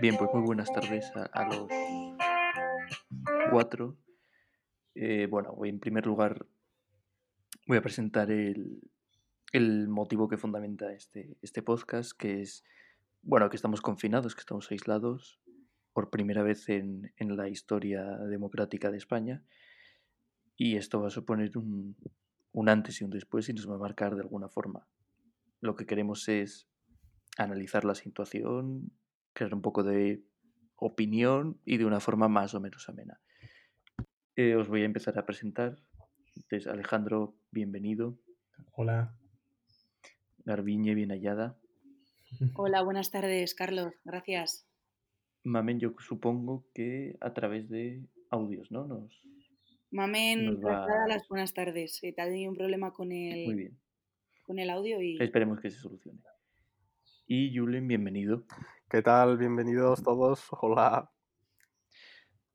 Bien, pues muy buenas tardes a, los cuatro. Eh, bueno, en primer lugar voy a presentar el, el motivo que fundamenta este, este podcast, que es, bueno, que estamos confinados, que estamos aislados por primera vez en, en la historia democrática de España. Y esto va a suponer un, un antes y un después y nos va a marcar de alguna forma. Lo que queremos es analizar la situación, crear un poco de opinión y de una forma más o menos amena. Eh, os voy a empezar a presentar. Entonces, Alejandro, bienvenido. Hola. Garbiñe, bien hallada. Hola, buenas tardes, Carlos. Gracias. Mamen, yo supongo que a través de audios, ¿no? Nos, Mamen, nos va- las buenas tardes. Eh, Te ha tenido un problema con el, Muy bien. con el audio y Esperemos que se solucione. Y Julen, bienvenido. ¿Qué tal? Bienvenidos todos. Hola.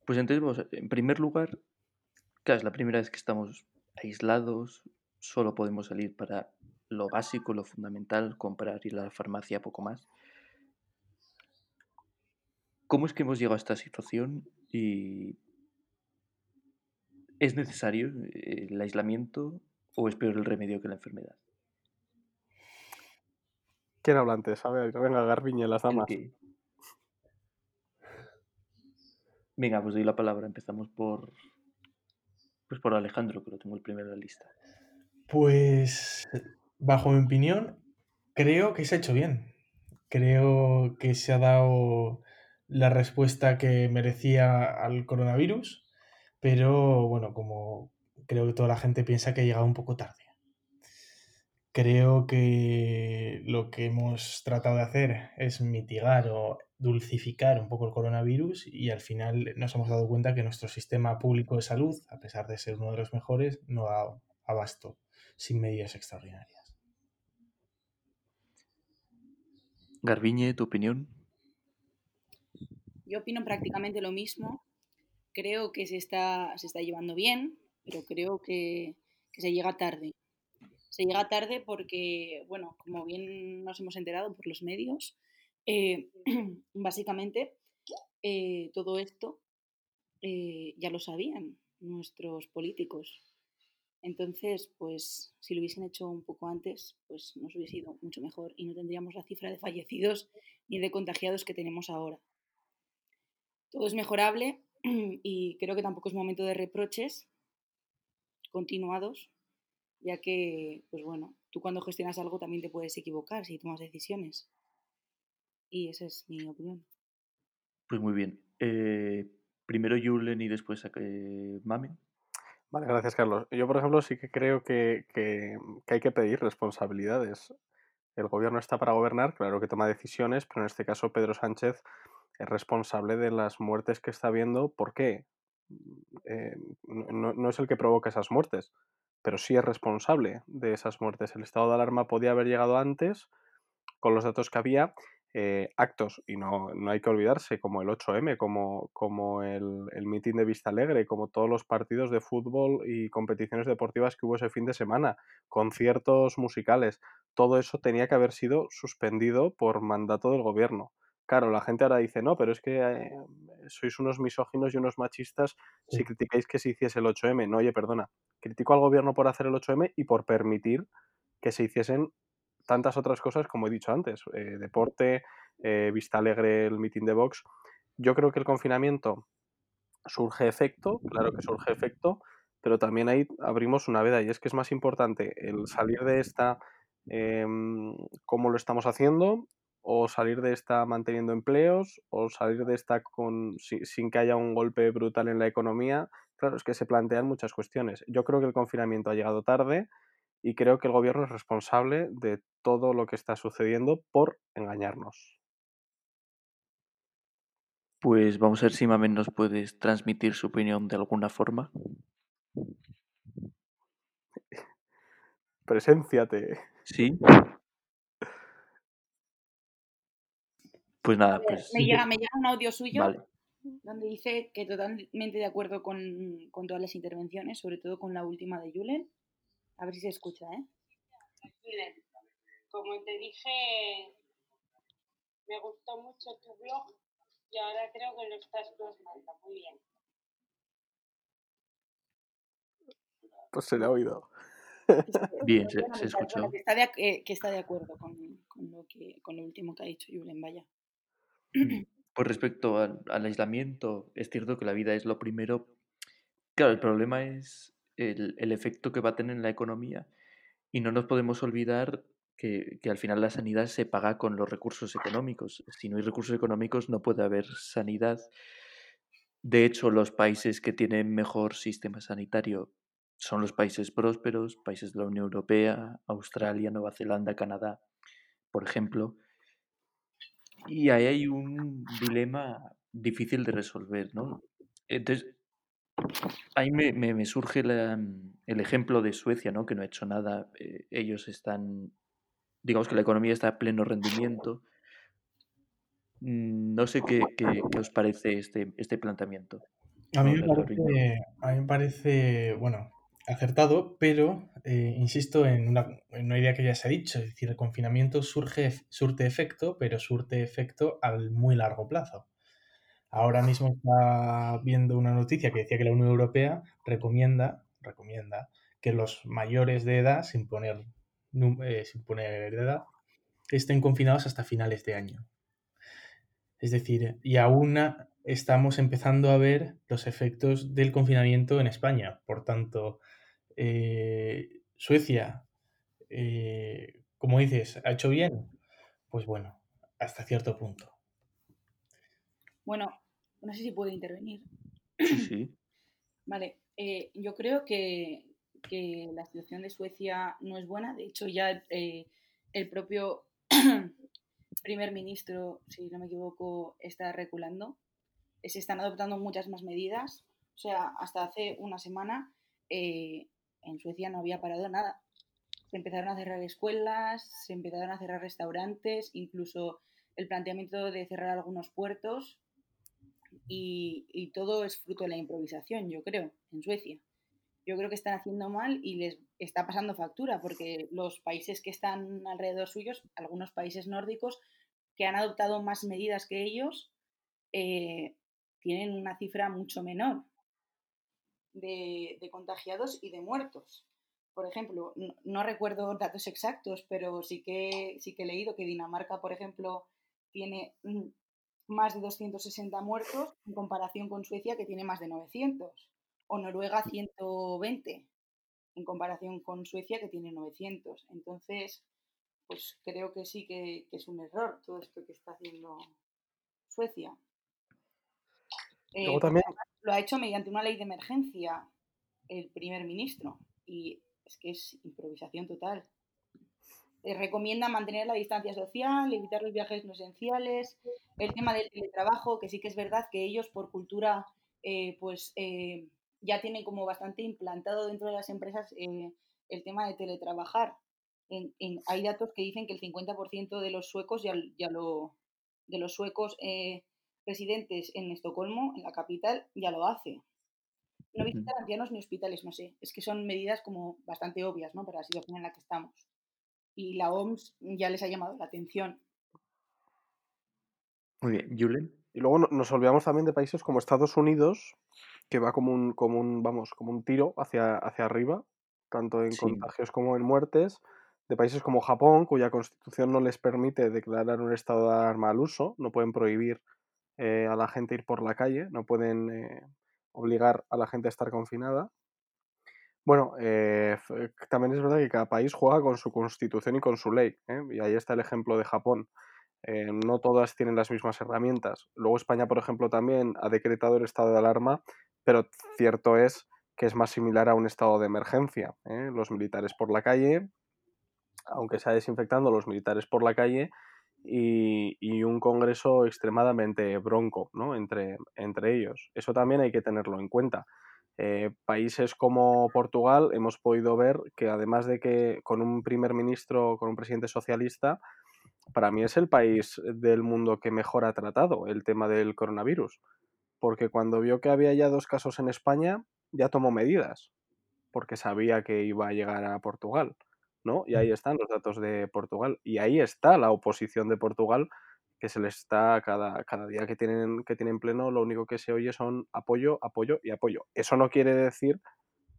Pues entonces, en primer lugar, claro, es la primera vez que estamos aislados, solo podemos salir para lo básico, lo fundamental, comprar, ir a la farmacia, poco más. ¿Cómo es que hemos llegado a esta situación y es necesario eh, el aislamiento o es peor el remedio que la enfermedad? ¿Quién habla antes? A ver, venga, Garbiñe, las damas. Venga, pues doy la palabra. Empezamos por, pues por Alejandro, que lo tengo el primero en la lista. Pues, bajo mi opinión, creo que se ha hecho bien. Creo que se ha dado la respuesta que merecía al coronavirus, pero bueno, como creo que toda la gente piensa que ha llegado un poco tarde. Creo que lo que hemos tratado de hacer es mitigar o dulcificar un poco el coronavirus y al final nos hemos dado cuenta que nuestro sistema público de salud, a pesar de ser uno de los mejores, no da abasto sin medidas extraordinarias. Garbiñe, ¿tu opinión? yo opino prácticamente lo mismo. Creo que se está, se está llevando bien, pero creo que, que se llega tarde. Se llega tarde porque, bueno, como bien nos hemos enterado por los medios, eh, básicamente eh, todo esto eh, ya lo sabían nuestros políticos. Entonces, pues si lo hubiesen hecho un poco antes, pues nos hubiese ido mucho mejor y no tendríamos la cifra de fallecidos ni de contagiados que tenemos ahora. Todo es mejorable y creo que tampoco es momento de reproches continuados, ya que, pues bueno, tú cuando gestionas algo también te puedes equivocar si tomas decisiones. Y esa es mi opinión. Pues muy bien. Eh, primero Julen y después eh, Mamen. Vale, gracias, Carlos. Yo, por ejemplo, sí que creo que, que- que hay que pedir responsabilidades. El gobierno está para gobernar, claro que toma decisiones, pero en este caso Pedro Sánchez es responsable de las muertes que está habiendo. ¿Por qué? Eh, no, no- no es el que provoca esas muertes, pero sí es responsable de esas muertes. El estado de alarma podía haber llegado antes con los datos que había. eh, actos, y no, no hay que olvidarse, como el 8M, como, como el, el mitin de Vista Alegre, como todos los partidos de fútbol y competiciones deportivas que hubo ese fin de semana, conciertos musicales, todo eso tenía que haber sido suspendido por mandato del gobierno. Claro, la gente ahora dice, no, pero es que eh, sois unos misóginos y unos machistas si Sí. criticáis que se hiciese el 8M. No, oye, perdona, critico al gobierno por hacer el 8M y por permitir que se hiciesen tantas otras cosas como he dicho antes, eh, deporte, eh, Vista Alegre, el meeting de Vox. Yo creo que el confinamiento surge efecto, claro que surge efecto, pero también ahí abrimos una veda y es que es más importante el salir de esta em, como lo estamos haciendo o salir de esta manteniendo empleos o salir de esta con, si- sin que haya un golpe brutal en la economía. Claro, es que se plantean muchas cuestiones. Yo creo que el confinamiento ha llegado tarde y creo que el gobierno es responsable de todo lo que está sucediendo por engañarnos. Pues vamos a ver si Mamen nos puedes transmitir su opinión de alguna forma. Presénciate. Sí. Pues nada, pues me, llega, me llega un audio suyo vale. donde dice que totalmente de acuerdo con, con todas las intervenciones, sobre todo con la última de Julen. A ver si se escucha, ¿eh? Julen, como te dije, me gustó mucho tu blog Y ahora creo que lo estás plasmando muy bien. Pues se le ha oído. Bien, se, se que está- escuchó. que, está de, ac- eh, que está de acuerdo con, con lo que, con lo último que ha dicho Julen, vaya. Pues respecto al, al aislamiento, es cierto que la vida es lo primero. Claro, el problema es el, el efecto que va a tener en la economía y no nos podemos olvidar que, que al final la sanidad se paga con los recursos económicos. Si no hay recursos económicos no puede haber sanidad. De hecho, los países que tienen mejor sistema sanitario son los países prósperos, países de la Unión Europea, Australia, Nueva Zelanda, Canadá, por ejemplo. Y ahí hay un dilema difícil de resolver, ¿no? Entonces, ahí me, me- me surge la, mm, el ejemplo de Suecia, ¿no? Que no ha hecho nada. eh, ellos están, digamos que la economía está a pleno rendimiento. Mm, No sé qué, qué- qué os parece este, este planteamiento. A mí, No me sé, Alberto. parece, a mí me parece, bueno, acertado, pero eh, insisto en una, en una idea que ya se ha dicho, es decir, el confinamiento surge, surte efecto, pero surte efecto al muy largo plazo. Ahora mismo está viendo una noticia que decía que la Unión Europea recomienda, recomienda que los mayores de edad, sin poner, eh, sin poner edad, estén confinados hasta finales de año. Es decir, y aún estamos empezando a ver los efectos del confinamiento en España. Por tanto, eh, Suecia, eh, como dices, ¿ha hecho bien? Pues bueno, hasta cierto punto. Bueno, no sé si puedo intervenir. Sí, sí. Vale, eh, yo creo que, que la situación de Suecia no es buena. De hecho, ya eh, el propio primer ministro, si no me equivoco, está reculando. Se están adoptando muchas más medidas. O sea, hasta hace una semana eh, en Suecia no había parado nada. Se empezaron a cerrar escuelas, se empezaron a cerrar restaurantes, incluso el planteamiento de cerrar algunos puertos y, todo es fruto de la improvisación, yo creo, en Suecia. Yo creo que están haciendo mal y les está pasando factura, porque los países que están alrededor suyos, algunos países nórdicos que han adoptado más medidas que ellos, eh, tienen una cifra mucho menor de, de contagiados y de muertos. Por ejemplo, no, no recuerdo datos exactos, pero sí que, sí que he leído que Dinamarca, por ejemplo, tiene mm, más de 260 muertos en comparación con Suecia, que tiene más de 900. O Noruega, 120 en comparación con Suecia, que tiene 900. Entonces, pues creo que sí que, que es un error todo esto que está haciendo Suecia. Eh, Luego porque también, además lo ha hecho mediante una ley de emergencia el primer ministro y es que es improvisación total. Eh, recomienda mantener la distancia social, evitar los viajes no esenciales, el tema del teletrabajo, que sí que es verdad que ellos por cultura eh, pues eh, ya tienen como bastante implantado dentro de las empresas eh, el tema de teletrabajar. Hay datos que dicen que el 50% de los suecos ya, lo de los suecos residentes en Estocolmo, en la capital, ya lo hace. No visitar ancianos ni hospitales, no sé. Es que son medidas como bastante obvias, ¿no? Para la situación en la que estamos. Y la OMS ya les ha llamado la atención. Muy bien. Julen. y luego no- nos olvidamos también de países como Estados Unidos, que va como un, como un, vamos, como un tiro hacia, hacia arriba, tanto en Sí. contagios como en muertes, de países como Japón, cuya constitución no les permite declarar un estado de alarma al uso, no pueden prohibir eh, a la gente ir por la calle, no pueden eh, obligar a la gente a estar confinada. Bueno, eh, también es verdad que cada país juega con su constitución y con su ley, y ahí está el ejemplo de Japón. No todas tienen las mismas herramientas. Luego España, por ejemplo, también ha decretado el estado de alarma, pero cierto es que es más similar a un estado de emergencia. Los militares por la calle, aunque sea desinfectando, los militares por la calle y, un Congreso extremadamente bronco ¿no? entre, entre ellos. Eso también hay que tenerlo en cuenta. Eh, países como Portugal hemos podido ver que además de que con un primer ministro, con un presidente socialista, para mí es el país del mundo que mejor ha tratado el tema del coronavirus. Porque cuando vio que había ya dos casos en España, ya tomó medidas, porque sabía que iba a llegar a Portugal. ¿No? Y ahí están los datos de Portugal. Y ahí está la oposición de Portugal, que se les está cada, cada día que tienen, que tienen pleno, lo único que se oye son apoyo, apoyo y apoyo. Eso no quiere decir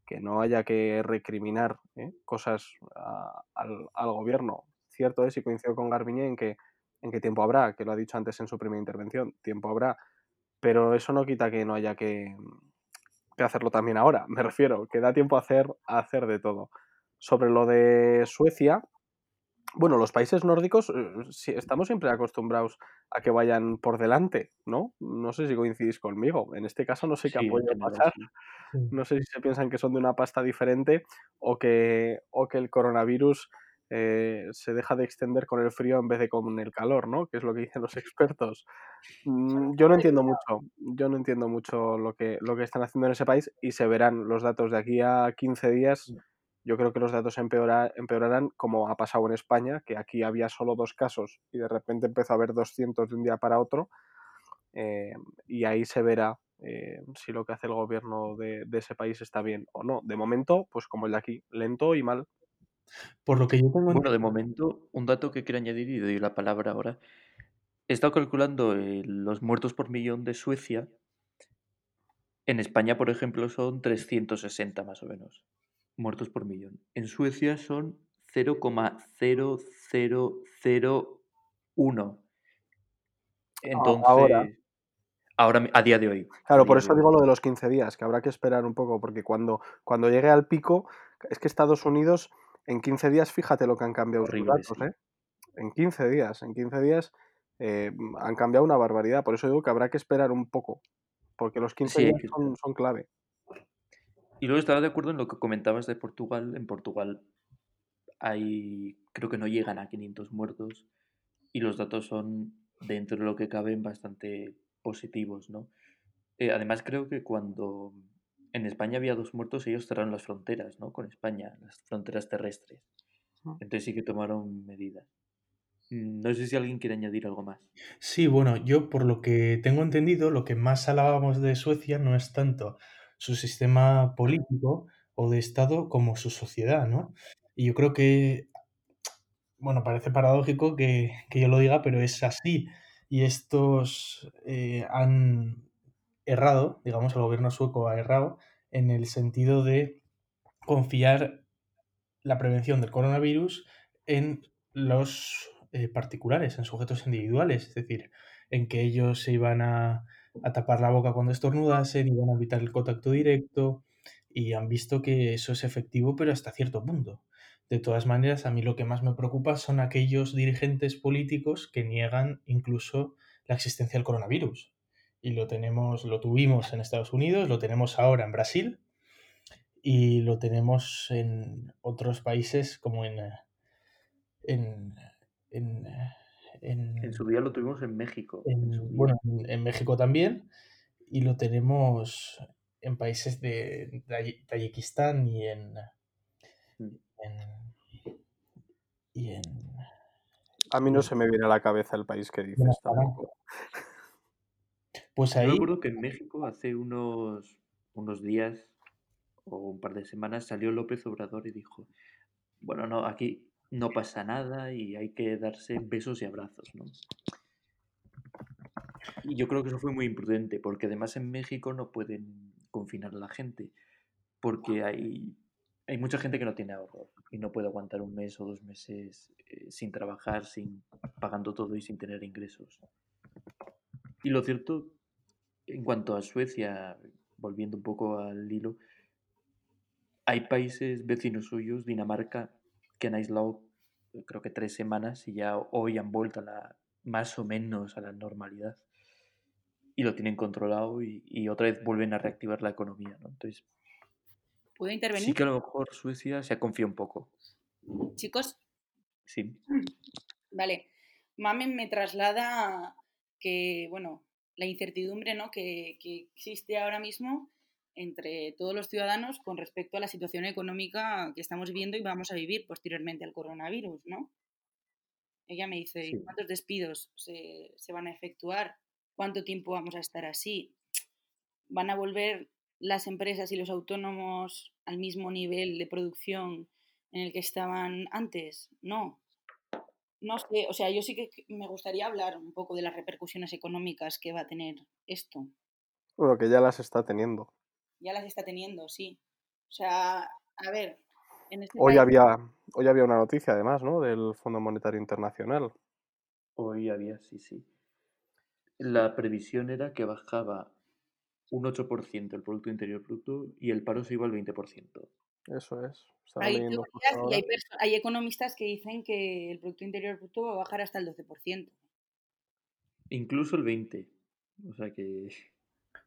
que no haya que recriminar ¿eh? cosas a- al, al gobierno. Cierto es, y coincido con Garbiñe en que, en que tiempo habrá, que lo ha dicho antes en su primera intervención, tiempo habrá, pero eso no quita que no haya que, que hacerlo también ahora, me refiero, que da tiempo a hacer, a hacer de todo. Sobre lo de Suecia, bueno, los países nórdicos eh, estamos siempre acostumbrados a que vayan por delante, ¿no? No sé si coincidís conmigo. En este caso no sé qué Sí, apoyo pasar. sí. No sé si se piensan que son de una pasta diferente o que, o que el coronavirus eh, se deja de extender con el frío en vez de con el calor, ¿no? Que es lo que dicen los expertos. Mm, Yo no entiendo mucho, yo no entiendo mucho lo que, lo que están haciendo en ese país y se verán los datos de aquí a 15 días. Yo creo que los datos empeora- empeorarán como ha pasado en España, que aquí había solo dos casos y de repente empezó a haber 200 de un día para otro. eh, y ahí se verá eh, si lo que hace el gobierno de, de ese país está bien o no. De momento, pues como el de aquí, lento y mal. Por lo que yo tengo Bueno, de momento, un dato que quiero añadir y doy la palabra ahora. He estado calculando eh, los muertos por millón de Suecia. En España, por ejemplo, son 360 más o menos. Muertos por millón. En Suecia son 0,0001. Entonces, ahora. ahora, a día de hoy. Claro, por eso digo lo de los 15 días, que habrá que esperar un poco, porque cuando, cuando llegue al pico, es que Estados Unidos en 15 días, fíjate lo que han cambiado Horrible, datos. ¿eh? En 15 días, en 15 días eh, han cambiado una barbaridad. Por eso digo que habrá que esperar un poco, porque los 15 Sí, hay días son, son clave. Y luego estaba de acuerdo en lo que comentabas de Portugal. En Portugal hay, creo que no llegan a 500 muertos y los datos son, dentro de lo que caben, bastante positivos, ¿no? Eh, además, creo que cuando en España había dos muertos, ellos cerraron las fronteras, ¿no? Con España, las fronteras terrestres. Mm. Entonces sí que tomaron medidas. Mm, No sé si alguien quiere añadir algo más. Sí, bueno, yo por lo que tengo entendido, lo que más alabamos de Suecia no es tanto su sistema político o de Estado como su sociedad, ¿no? Y yo creo que, bueno, parece paradójico que, que yo lo diga, pero es así. Y estos eh, han errado, digamos, el gobierno sueco ha errado en el sentido de confiar la prevención del coronavirus en los eh, particulares, en sujetos individuales, es decir, en que ellos se iban a, a tapar la boca cuando estornudasen, iban a evitar el contacto directo y han visto que eso es efectivo, pero hasta cierto punto. De todas maneras, a mí lo que más me preocupa son aquellos dirigentes políticos que niegan incluso la existencia del coronavirus. Y lo tenemos, lo tuvimos en Estados Unidos, lo tenemos ahora en Brasil y lo tenemos en otros países como en en, en, en- En su día lo tuvimos en México. en en- bueno, en, en México también y lo tenemos en países de Tay- Tayikistán y en, Mm. en- y en A mí no se me viene a la cabeza el país que dices tampoco. pues Yo ahí recuerdo que en México hace unos, unos días o un par de semanas salió López Obrador y dijo, bueno, no, aquí no pasa nada y hay que darse besos y abrazos, ¿no? Y yo creo que eso fue muy imprudente, porque además en México no pueden confinar a la gente, porque hay, hay mucha gente que no tiene ahorro y no puede aguantar un mes o dos meses eh, sin trabajar, sin pagando todo y sin tener ingresos. Y lo cierto, en cuanto a Suecia, volviendo un poco al hilo, hay países vecinos suyos, Dinamarca, que han aislado eh, creo que tres semanas y ya hoy han vuelto a la, más o menos a la normalidad. Y lo tienen controlado y, y otra vez vuelven a reactivar la economía, ¿no? Entonces, ¿Puedo sí intervenir? que a lo mejor Suecia se ha confiado un poco. Chicos, Sí. Vale, Mamen me traslada que, bueno, la incertidumbre ¿no? que, que existe ahora mismo entre todos los ciudadanos con respecto a la situación económica que estamos viviendo y vamos a vivir posteriormente al coronavirus, ¿no? Ella me dice, ¿y Sí. ¿cuántos despidos se, se van a efectuar? ¿Cuánto tiempo vamos a estar así? ¿Van a volver las empresas y los autónomos al mismo nivel de producción en el que estaban antes? No. no sé, o sea, yo sí que me gustaría hablar un poco de las repercusiones económicas que va a tener esto. Bueno, que ya las está teniendo. Ya las está teniendo, sí. O sea, a ver, en este Hoy país- había, hoy había una noticia además, ¿no? Del Fondo Monetario Internacional. Hoy había, sí, sí. La previsión era que bajaba un 8% el Producto Interior Bruto y el paro se iba al 20%. Eso es. Hay y hay, hay economistas que dicen que el Producto Interior Bruto va a bajar hasta el 12%. Incluso el 20%. O sea que...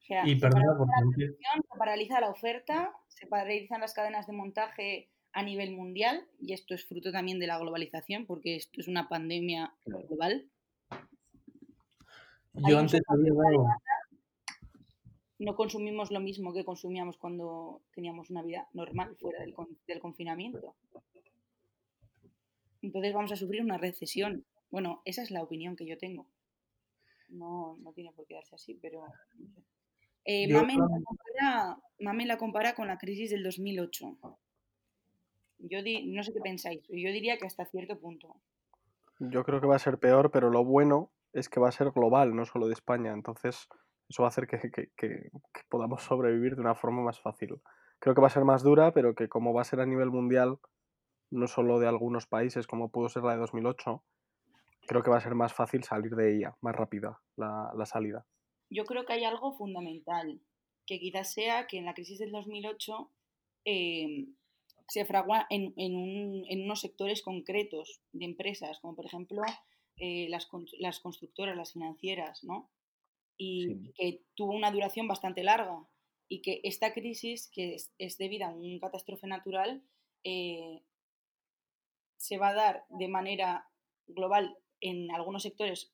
O sea, Y se perdona paraliza por la interrumpir. producción, se paraliza la oferta, se paralizan las cadenas de montaje a nivel mundial y esto es fruto también de la globalización porque esto es una pandemia global. Yo antes había dado. No consumimos lo mismo que consumíamos cuando teníamos una vida normal fuera del, con- del confinamiento. Entonces vamos a sufrir una recesión. Bueno, esa es la opinión que yo tengo. No, no tiene por qué darse así, pero... Eh, Yo Mamen, la compara, Mamen la compara con la crisis del 2008. Yo di- no sé qué pensáis, yo diría que hasta cierto punto. Yo creo que va a ser peor, pero lo bueno es que va a ser global, no solo de España. Entonces, eso va a hacer que, que- que- que podamos sobrevivir de una forma más fácil. Creo que va a ser más dura, pero que como va a ser a nivel mundial, no solo de algunos países, como pudo ser la de 2008, creo que va a ser más fácil salir de ella, más rápida la, la salida. Yo creo que hay algo fundamental, que quizás sea que en la crisis del 2008 eh, se fragua en, en un- en unos sectores concretos de empresas, como por ejemplo eh, las, las constructoras, las financieras, ¿no? Y Sí. que tuvo una duración bastante larga y que esta crisis, que es, es debida a una catástrofe natural, eh, se va a dar de manera global en algunos sectores,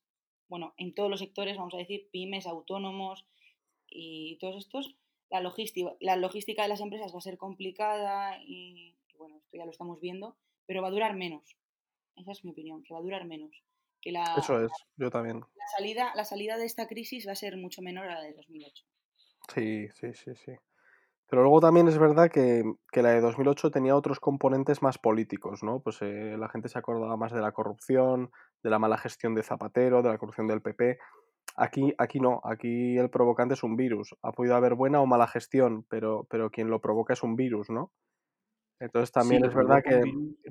bueno, en todos los sectores, vamos a decir, pymes, autónomos y todos estos, la logística, la logística de las empresas va a ser complicada y, y bueno, esto ya lo estamos viendo, pero va a durar menos. Esa es mi opinión, que va a durar menos. Que la, Eso es, yo también. la salida, la salida de esta crisis va a ser mucho menor a la de 2008. Sí, sí, sí, sí. Pero luego también es verdad que, que la de 2008 tenía otros componentes más políticos, ¿no? Pues eh, la gente se acordaba más de la corrupción, de la mala gestión de Zapatero, de la corrupción del PP. Aquí, aquí no, aquí el provocante es un virus. Ha podido haber buena o mala gestión, pero, pero quien lo provoca es un virus, ¿no? Entonces también Sí, es verdad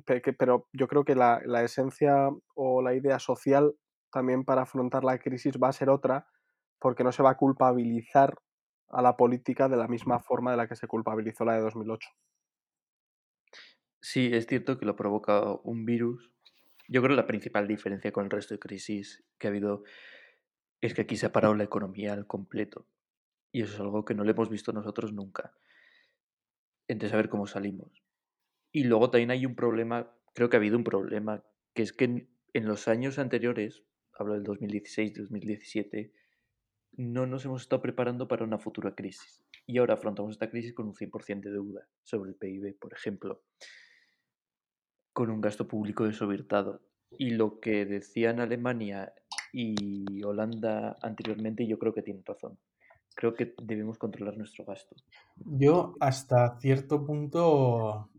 que, que- pero yo creo que la, la esencia o la idea social también para afrontar la crisis va a ser otra, porque no se va a culpabilizar a la política de la misma forma de la que se culpabilizó la de 2008. Sí, es cierto que lo provoca un virus. Yo creo que la principal diferencia con el resto de crisis que ha habido es que aquí se ha parado la economía al completo. Y eso es algo que no le hemos visto nosotros nunca. Entonces, a ver cómo salimos. Y luego también hay un problema, creo que ha habido un problema, que es que en, en los años anteriores, hablo del 2016, 2017, no nos hemos estado preparando para una futura crisis. Y ahora afrontamos esta crisis con un 100% de deuda sobre el PIB, por ejemplo, con un gasto público desorbitado. Y lo que decían Alemania y Holanda anteriormente, yo creo que tienen razón. Creo que debemos controlar nuestro gasto. Yo hasta cierto punto,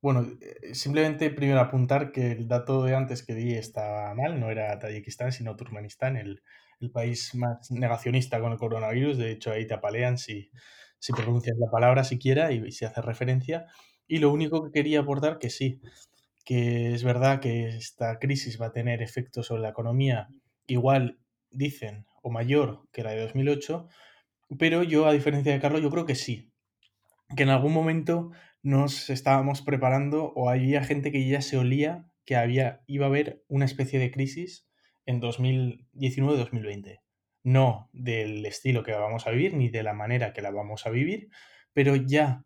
bueno, eh, simplemente primero apuntar que el dato de antes que di estaba mal, no era Tayikistán, sino Turkmenistán, el, el país más negacionista con el coronavirus. De hecho, ahí te apalean si, si pronuncias la palabra siquiera y se hace referencia. Y lo único que quería aportar que sí, que es verdad que esta crisis va a tener efectos sobre la economía igual, dicen, o mayor que la de 2008, pero yo, a diferencia de Carlos, yo creo que sí, que en algún momento nos estábamos preparando o había gente que ya se olía que había, iba a haber una especie de crisis en 2019-2020. No del estilo que vamos a vivir ni de la manera que la vamos a vivir, pero ya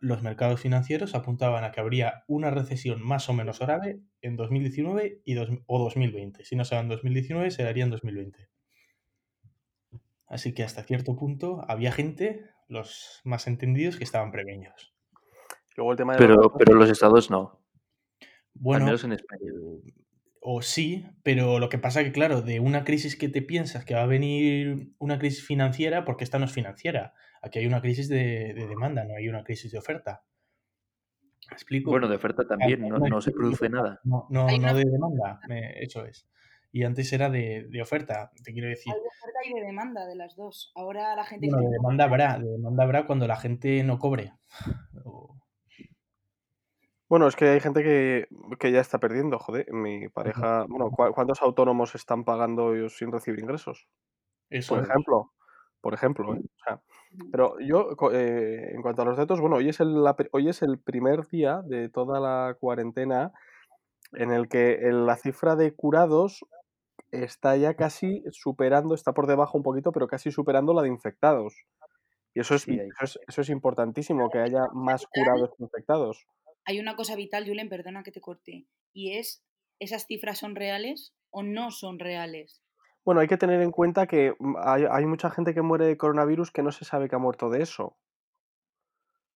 los mercados financieros apuntaban a que habría una recesión más o menos grave en 2019 y dos, o 2020. Si no será en 2019, sería en 2020. Así que hasta cierto punto había gente, los más entendidos, que estaban preveños. Luego el tema de Pero, los pero los estados no. Bueno, Al menos en España. O sí, pero lo que pasa que, claro, de una crisis que te piensas que va a venir una crisis financiera, porque esta no es financiera. Aquí hay una crisis de, de demanda, no hay una crisis de oferta. explico? Bueno, de oferta también, no, no se produce nada. No, no, no de demanda, me- eso es. Y antes era de, de oferta, te quiero decir. Hay de oferta y de demanda de las dos. Ahora la gente Bueno, que de demanda habrá, de demanda habrá cuando la gente no cobre. O- Bueno, es que hay gente que, que ya está perdiendo, joder. Mi pareja, bueno, ¿cu- ¿cuántos autónomos están pagando ellos sin recibir ingresos? Eso Por es. ejemplo, por ejemplo, ¿eh? O sea, pero yo, eh, en cuanto a los datos, bueno, hoy es el, la hoy es el primer día de toda la cuarentena en el que el- la cifra de curados está ya casi superando, está por debajo un poquito, pero casi superando la de infectados. Y eso es, Sí, eso es, eso es importantísimo, que haya más curados que infectados. Hay una cosa vital, Julen, perdona que te corte, y es, ¿esas cifras son reales o no son reales? Bueno, hay que tener en cuenta que mm, hay, hay mucha gente que muere de coronavirus que no se sabe que ha muerto de eso.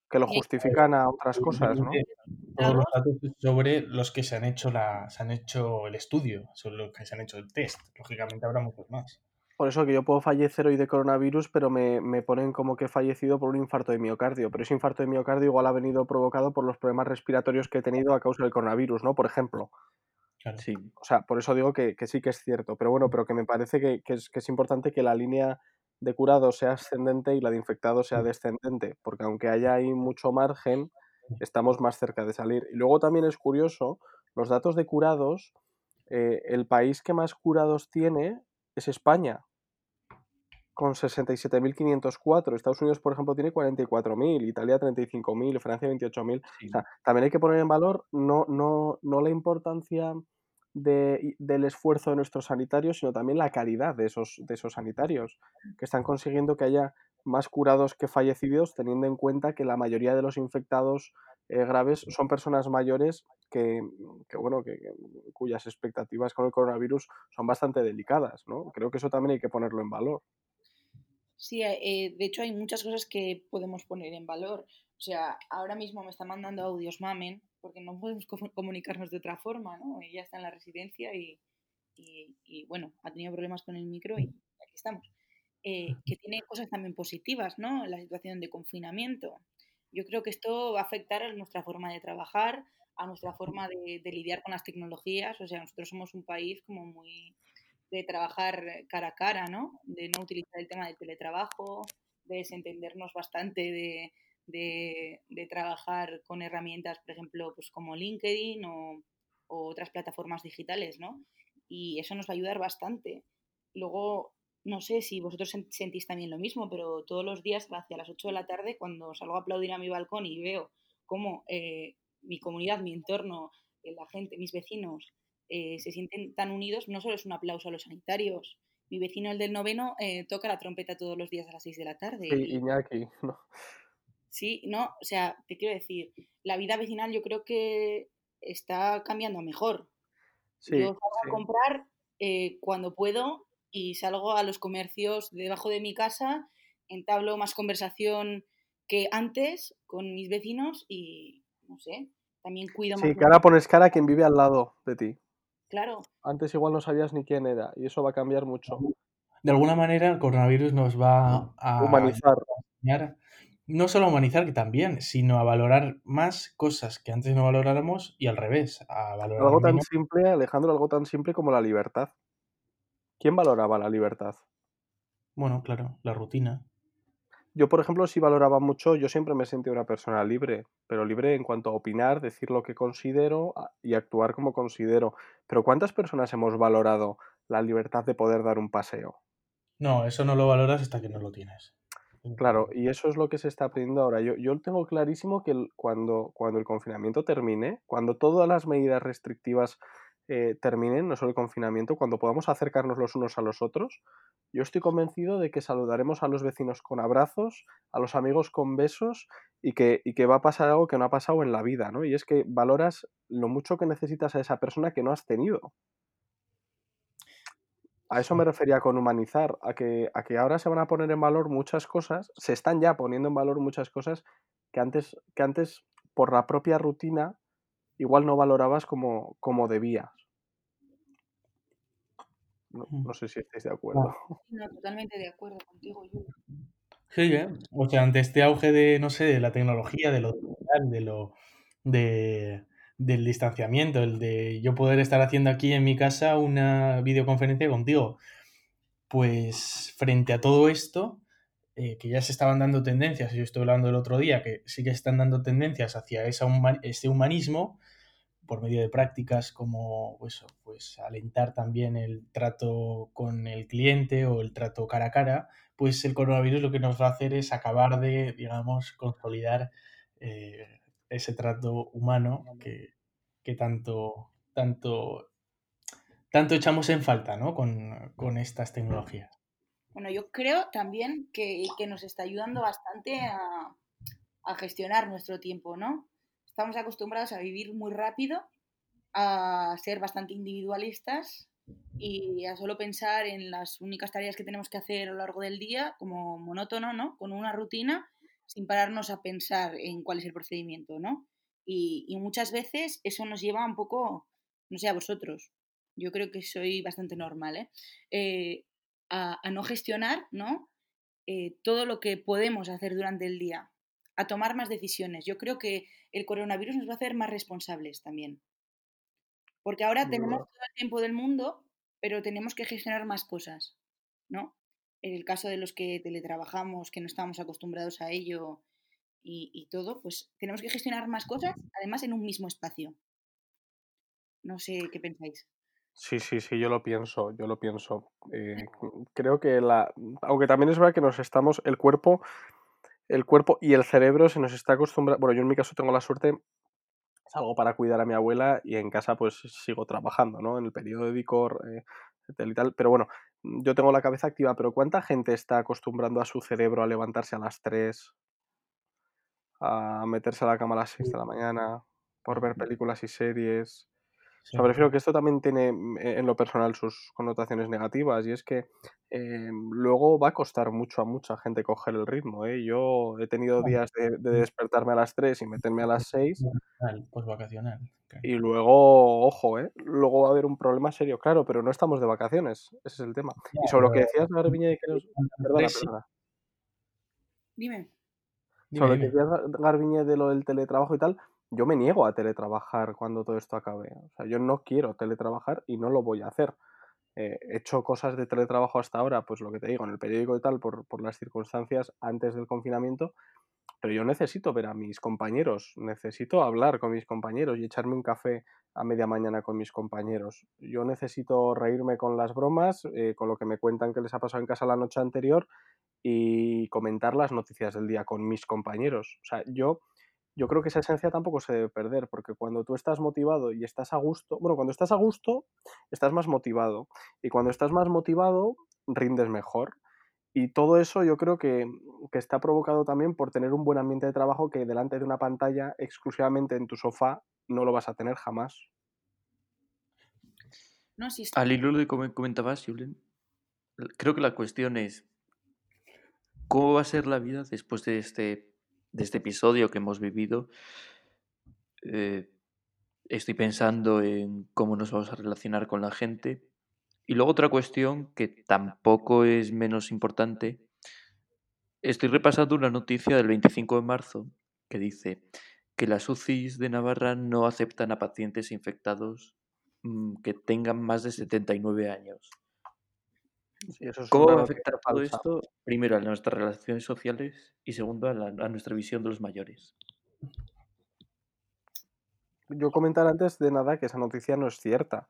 Que lo justifican a otras cosas, ¿no? Todos los datos sobre los que se han hecho la, se han hecho el estudio, sobre los que se han hecho el test. Lógicamente habrá muchos más. Por eso que yo puedo fallecer hoy de coronavirus, pero me, me ponen como que he fallecido por un infarto de miocardio. Pero ese infarto de miocardio igual ha venido provocado por los problemas respiratorios que he tenido a causa del coronavirus, ¿no? Por ejemplo. Claro. Sí, O sea, por eso digo que, que sí que es cierto. Pero bueno, pero que me parece que, que es, que es importante que la línea de curados sea ascendente y la de infectados sea descendente. Porque aunque haya ahí mucho margen, estamos más cerca de salir. Y luego también es curioso, los datos de curados, eh, el país que más curados tiene es España, con 67.504. Estados Unidos, por ejemplo, tiene 44.000, Italia 35.000, Francia 28.000. sí. O sea, también hay que poner en valor no, no, no la importancia de- del esfuerzo de nuestros sanitarios, sino también la calidad de esos, de esos sanitarios, que están consiguiendo que haya más curados que fallecidos, teniendo en cuenta que la mayoría de los infectados eh, graves son personas mayores que, que, bueno, que, que- cuyas expectativas con el coronavirus son bastante delicadas, ¿no? Creo que eso también hay que ponerlo en valor. Sí, eh, de hecho hay muchas cosas que podemos poner en valor. O sea, ahora mismo me está mandando audios Mamen, porque no podemos co- comunicarnos de otra forma, ¿no? Ella está en la residencia y, y- y, bueno, ha tenido problemas con el micro y aquí estamos. Eh, que tiene cosas también positivas, ¿no? La situación de confinamiento. Yo creo que esto va a afectar a nuestra forma de trabajar, a nuestra forma de, de lidiar con las tecnologías. O sea, nosotros somos un país como muy de trabajar cara a cara, ¿no? De no utilizar el tema del teletrabajo, de desentendernos bastante de, de- trabajar con herramientas, por ejemplo, pues como LinkedIn o, otras plataformas digitales, ¿no? Y eso nos va a ayudar bastante. Luego, no sé si vosotros sen- sentís también lo mismo, pero todos los días hacia las 8 de la tarde, cuando salgo a aplaudir a mi balcón y veo cómo eh, mi comunidad, mi entorno, eh, la gente, mis vecinos, eh, se sienten tan unidos, no solo es un aplauso a los sanitarios. Mi vecino, el del noveno, eh, toca la trompeta todos los días a las 6 de la tarde. Sí, y- Iñaki, ¿no? Sí, no, o sea, te quiero decir, la vida vecinal yo creo que está cambiando a mejor. Sí, yo salgo sí. a comprar eh, cuando puedo y salgo a los comercios debajo de mi casa, entablo más conversación que antes con mis vecinos y, no sé, también cuido Sí, más. que ahora pones cara a quien vive al lado de ti. Claro, Antes igual no sabías ni quién era y eso va a cambiar mucho. De alguna manera, el coronavirus nos va a Humanizar. enseñar, no solo a humanizar, que también, sino a valorar más cosas que antes no valoráramos y al revés, a valorar Algo tan menos. simple, Alejandro, algo tan simple como la libertad. ¿Quién valoraba la libertad? Bueno, claro, la rutina. Yo, por ejemplo, sí valoraba mucho, yo siempre me he sentido una persona libre, pero libre en cuanto a opinar, decir lo que considero a- y actuar como considero. Pero ¿cuántas personas hemos valorado la libertad de poder dar un paseo? No, eso no lo valoras hasta que no lo tienes. Claro, y eso es lo que se está aprendiendo ahora. Yo, yo tengo clarísimo que el- cuando, cuando el confinamiento termine, cuando todas las medidas restrictivas eh, terminen, no solo el confinamiento, cuando podamos acercarnos los unos a los otros, yo estoy convencido de que saludaremos a los vecinos con abrazos, a los amigos con besos y que, y que va a pasar algo que no ha pasado en la vida, ¿no? Y es que valoras lo mucho que necesitas a esa persona que no has tenido. A eso me refería con humanizar, a que, a que ahora se van a poner en valor muchas cosas, se están ya poniendo en valor muchas cosas que antes, que antes por la propia rutina, igual no valorabas como, como debías. No, Mm. no sé si estáis de acuerdo. no, totalmente de acuerdo contigo. Sí, ¿eh? O sea, ante este auge de, no sé, de la tecnología, de lo digital, de lo, de, del distanciamiento, el de yo poder estar haciendo aquí en mi casa una videoconferencia contigo. Pues frente a todo esto, eh, que ya se estaban dando tendencias, yo estoy hablando el otro día, que sí que se están dando tendencias hacia esa ese humanismo, por medio de prácticas como pues, pues alentar también el trato con el cliente o el trato cara a cara, pues el coronavirus lo que nos va a hacer es acabar de, digamos, consolidar eh, ese trato humano que, que, tanto, tanto, tanto echamos en falta ¿no? con, con estas tecnologías. Bueno, yo creo también que, que nos está ayudando bastante a, a gestionar nuestro tiempo, ¿no? Estamos acostumbrados a vivir muy rápido, a ser bastante individualistas y a solo pensar en las únicas tareas que tenemos que hacer a lo largo del día, como monótono, ¿no? Con una rutina, sin pararnos a pensar en cuál es el procedimiento, ¿no? Y, muchas veces eso nos lleva un poco, no sé, a vosotros, yo creo que soy bastante normal, ¿eh? eh a, no gestionar, ¿no? Eh, todo lo que podemos hacer durante el día, a tomar más decisiones. Yo creo que el coronavirus nos va a hacer más responsables también. Porque ahora tenemos todo el tiempo del mundo, pero tenemos que gestionar más cosas, ¿no? En el caso de los que teletrabajamos, que no estamos acostumbrados a ello y, todo, pues tenemos que gestionar más cosas, además en un mismo espacio. No sé qué pensáis. Sí, sí, sí, yo lo pienso, yo lo pienso. Eh, creo que la. Aunque también es verdad que nos estamos. El cuerpo el cuerpo y el cerebro se nos está acostumbrando. Bueno, yo en mi caso tengo la suerte, salgo para cuidar a mi abuela y en casa pues sigo trabajando, ¿no? En el periodo de Dicor eh, y tal. Pero bueno, yo tengo la cabeza activa, pero ¿cuánta gente está acostumbrando a su cerebro a levantarse a las 3, a meterse a la cama a las 6 de la mañana, por ver películas y series? O sea, prefiero que esto también tiene mm, en lo personal sus connotaciones negativas y es que eh, luego va a costar mucho a mucha gente coger el ritmo. ¿eh? Yo he tenido días de, despertarme a las 3 y meterme a las 6. Pues vacacional. Y luego, ojo, ¿eh? luego va a haber un problema serio, claro, pero no estamos de vacaciones, ese es el tema. y sobre lo que decías, Garbiñe, de que Perdona, perdona. Dime. Sobre lo que decías, Garbiñe, de lo del teletrabajo y tal, yo me niego a teletrabajar cuando todo esto acabe. O sea, yo no quiero teletrabajar y no lo voy a hacer. Eh, he hecho cosas de teletrabajo hasta ahora, pues lo que te digo, en el periódico y tal, por, por las circunstancias antes del confinamiento, pero yo necesito ver a mis compañeros, necesito hablar con mis compañeros y echarme un café a media mañana con mis compañeros. Yo necesito reírme con las bromas, eh, con lo que me cuentan que les ha pasado en casa la noche anterior y comentar las noticias del día con mis compañeros. O sea, yo yo creo que esa esencia tampoco se debe perder, porque cuando tú estás motivado y estás a gusto, bueno, cuando estás a gusto, estás más motivado. Y cuando estás más motivado, rindes mejor. Y todo eso yo creo que, está provocado también por tener un buen ambiente de trabajo que delante de una pantalla exclusivamente en tu sofá no lo vas a tener jamás. No, si Al hilo de como comentabas, Julen, creo que la cuestión es cómo va a ser la vida después de este de este episodio que hemos vivido, eh, estoy pensando en cómo nos vamos a relacionar con la gente. Y luego otra cuestión que tampoco es menos importante, estoy repasando una noticia del 25 de marzo que dice que las UCIs de Navarra no aceptan a pacientes infectados mm, que tengan más de 79 años. ¿Cómo va a afectar todo esto? Primero, a nuestras relaciones sociales y segundo, a, nuestra visión de los mayores. Yo comentar antes de nada que esa noticia no es cierta.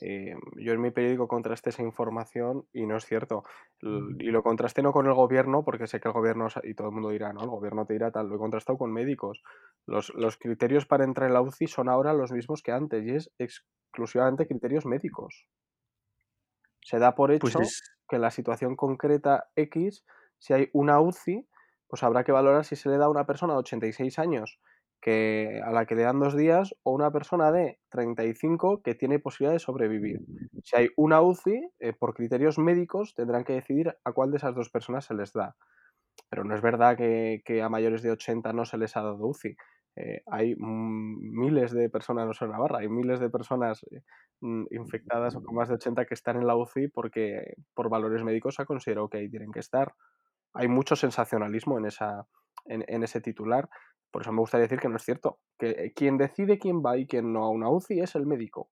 Eh, yo en mi periódico contrasté esa información y no es cierto. Y lo contrasté no con el gobierno, porque sé que el gobierno, y todo el mundo dirá, no, el gobierno te dirá tal, lo he contrastado con médicos. Los, los criterios para entrar en la UCI son ahora los mismos que antes y es exclusivamente criterios médicos. Se da por pues hecho que en la situación concreta X, si hay una UCI, pues habrá que valorar si se le da a una persona de 86 años que, a la que le dan dos días o una persona de 35 que tiene posibilidad de sobrevivir. Si hay una UCI, eh, por criterios médicos tendrán que decidir a cuál de esas dos personas se les da. Pero no es verdad que, que a mayores de 80 no se les ha dado UCI. Eh, hay miles de personas, no solo en Navarra, hay miles de personas eh, mm, infectadas o con más de 80 que están en la UCI porque por valores médicos se ha considerado que ahí tienen que estar. Hay mucho sensacionalismo en, esa, en, ese titular, Por eso me gustaría decir que no es cierto. Que quien decide quién va y quién no a una UCI es el médico.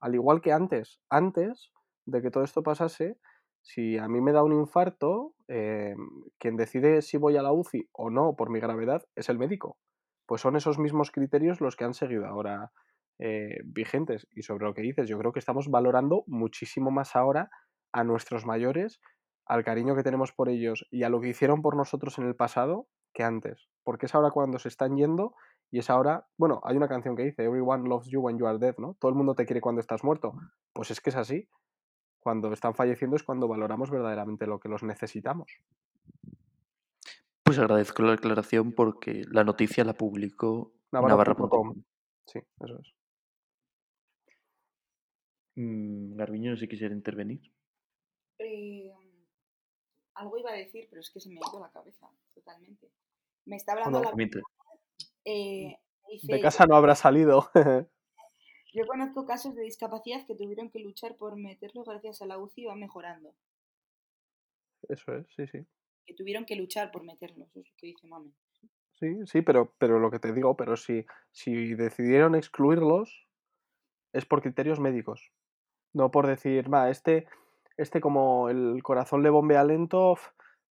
Al igual que antes. Antes de que todo esto pasase, si a mí me da un infarto, eh, quien decide si voy a la UCI o no por mi gravedad es el médico. Pues son esos mismos criterios los que han seguido ahora eh, vigentes. Y sobre lo que dices, yo creo que estamos valorando muchísimo más ahora a nuestros mayores, al cariño que tenemos por ellos y a lo que hicieron por nosotros en el pasado que antes. Porque es ahora cuando se están yendo y es ahora, bueno, hay una canción que dice, Everyone loves you when you are dead, ¿no? Todo el mundo te quiere cuando estás muerto. Pues es que es así cuando están falleciendo es cuando valoramos verdaderamente lo que los necesitamos. Pues agradezco la aclaración porque la noticia la publicó Navarra.com. Sí, eso es. Mm, Garbiño, no sé si quisiera intervenir. Eh, algo iba a decir, pero es que se me ha ido la cabeza totalmente. Me está hablando la... Eh, de casa no habrá salido. Yo conozco casos de discapacidad que tuvieron que luchar por meterlo gracias a la UCI y va mejorando. Eso es, sí, sí. Que tuvieron que luchar por meterlos, eso es lo que dice. Sí, sí, pero, pero lo que te digo, pero si, si decidieron excluirlos es por criterios médicos. No por decir, va, este, este como el corazón le bombea lento,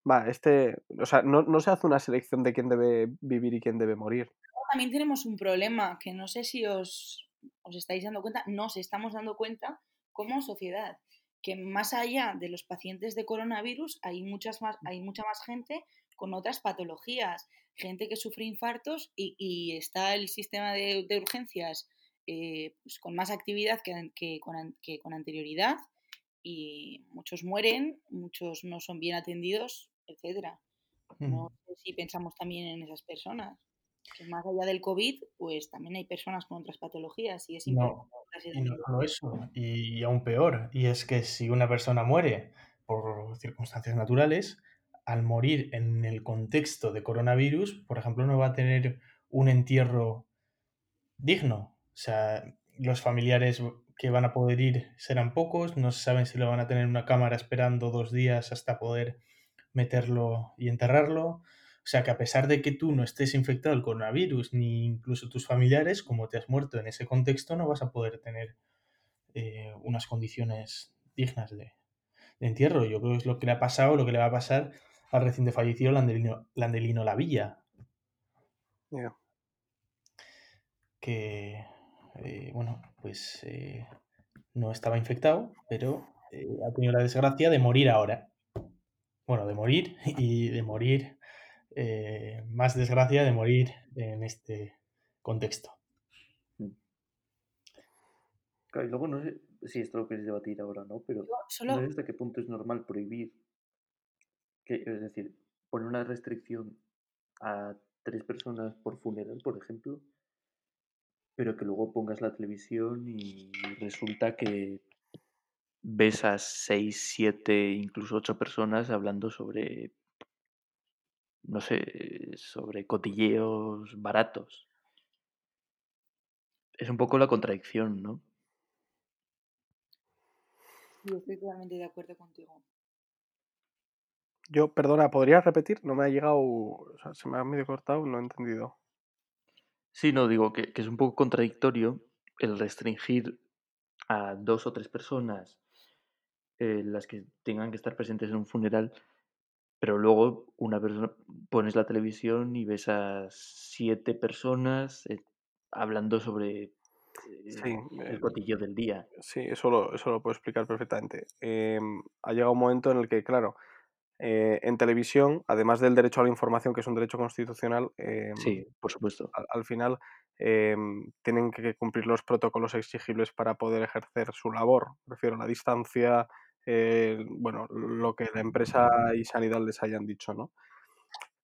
va, este, o sea, no, no se hace una selección de quién debe vivir y quién debe morir. También tenemos un problema que no sé si os, os estáis dando cuenta, nos estamos dando cuenta como sociedad que más allá de los pacientes de coronavirus hay, muchas más, hay mucha más gente con otras patologías, gente que sufre infartos y, está el sistema de, urgencias eh, pues con más actividad que, con, anterioridad y muchos mueren, muchos no son bien atendidos, etc. No sé si pensamos también en esas personas que más allá del COVID, pues también hay personas con otras patologías y es importante. No, y no solo eso, y aún peor, y es que si una persona muere por circunstancias naturales, al morir en el contexto de coronavirus, por ejemplo, no va a tener un entierro digno. O sea, los familiares que van a poder ir serán pocos, no saben si lo van a tener en una cámara esperando dos días hasta poder meterlo y enterrarlo. O sea que a pesar de que tú no estés infectado del coronavirus, ni incluso tus familiares, como te has muerto en ese contexto, no vas a poder tener eh, unas condiciones dignas de, entierro. Yo creo que es lo que le ha pasado, lo que le va a pasar al reciente fallecido Landelino, Landelino Lavilla. Que, eh, bueno, pues eh, no estaba infectado, pero ha tenido la desgracia de morir ahora. Bueno, de morir y de morir eh, más desgracia de morir en este contexto. Mm. y luego no sé si esto lo queréis debatir ahora, ¿no? Pero no sé hasta qué punto es normal prohibir, que, es decir, poner una restricción a tres personas por funeral, por ejemplo, pero que luego pongas la televisión y resulta que ves a seis, siete, incluso ocho personas hablando sobre no sé, sobre cotilleos baratos. Es un poco la contradicción, ¿no? Sí, estoy totalmente de acuerdo contigo. Yo, perdona, ¿podrías repetir? No me ha llegado, o sea, se me ha medio cortado, no he entendido. Sí, no, digo que, es un poco contradictorio el restringir a dos o tres personas eh, las que tengan que estar presentes en un funeral pero luego una persona pones la televisión y ves a siete personas eh, hablando sobre eh, el cotillo del día. Sí, eso lo, eso lo puedo explicar perfectamente. Em, ha llegado un momento en el que, claro, eh, en televisión, además del derecho a la información, que es un derecho constitucional, em, sí, por supuesto. Al, final em, tienen que cumplir los protocolos exigibles para poder ejercer su labor. Prefiero la distancia, eh, bueno, lo que la empresa y sanidad les hayan dicho, ¿no?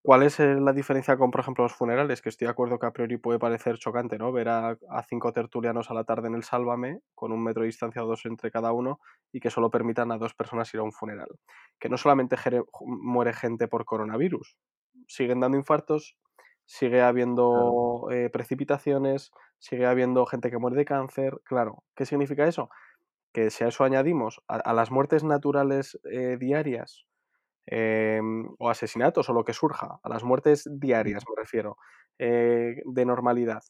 ¿Cuál es eh, la diferencia con, por ejemplo, los funerales? Que estoy de acuerdo que a priori puede parecer chocante, ¿no? Ver a, cinco tertulianos a la tarde en el Sálvame, con un metro de distancia o dos entre cada uno, y que solo permitan a dos personas ir a un funeral. Que no solamente muere gente por coronavirus, siguen dando infartos, sigue habiendo eh, precipitaciones, sigue habiendo gente que muere de cáncer. Claro, ¿qué significa eso? Que si a eso añadimos a, las muertes naturales eh, diarias, em, o asesinatos o lo que surja, a las muertes diarias me refiero, eh, de normalidad,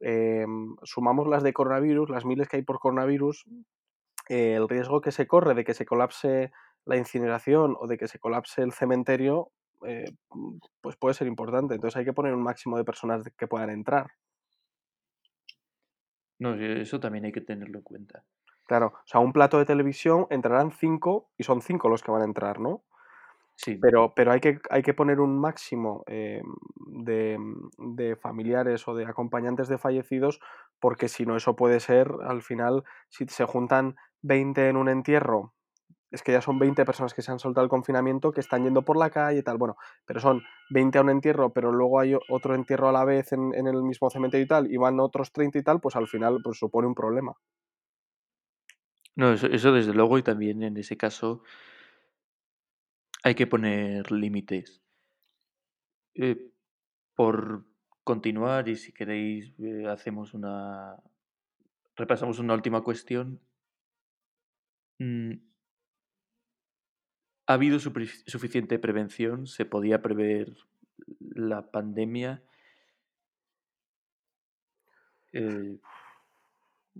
em, sumamos las de coronavirus, las miles que hay por coronavirus, el riesgo que se corre de que se colapse la incineración o de que se colapse el cementerio, eh, pues puede ser importante. Entonces hay que poner un máximo de personas que puedan entrar. No, eso también hay que tenerlo en cuenta. Claro, o sea, un plato de televisión entrarán cinco y son cinco los que van a entrar, ¿no? Sí. Pero, pero hay, que, hay que poner un máximo eh, de, de, familiares o de acompañantes de fallecidos, porque si no, eso puede ser, al final, si se juntan 20 en un entierro, es que ya son 20 personas que se han soltado el confinamiento, que están yendo por la calle y tal, bueno, pero son 20 a un entierro, pero luego hay otro entierro a la vez en, en el mismo cementerio y tal, y van otros 30 y tal, pues al final pues supone un problema. No, eso, eso desde luego, y también en ese caso hay que poner límites. Eh, por continuar, y si queréis, eh, hacemos una. repasamos una última cuestión. Mm, ¿Ha habido suficiente prevención? ¿Se podía prever la pandemia? Eh,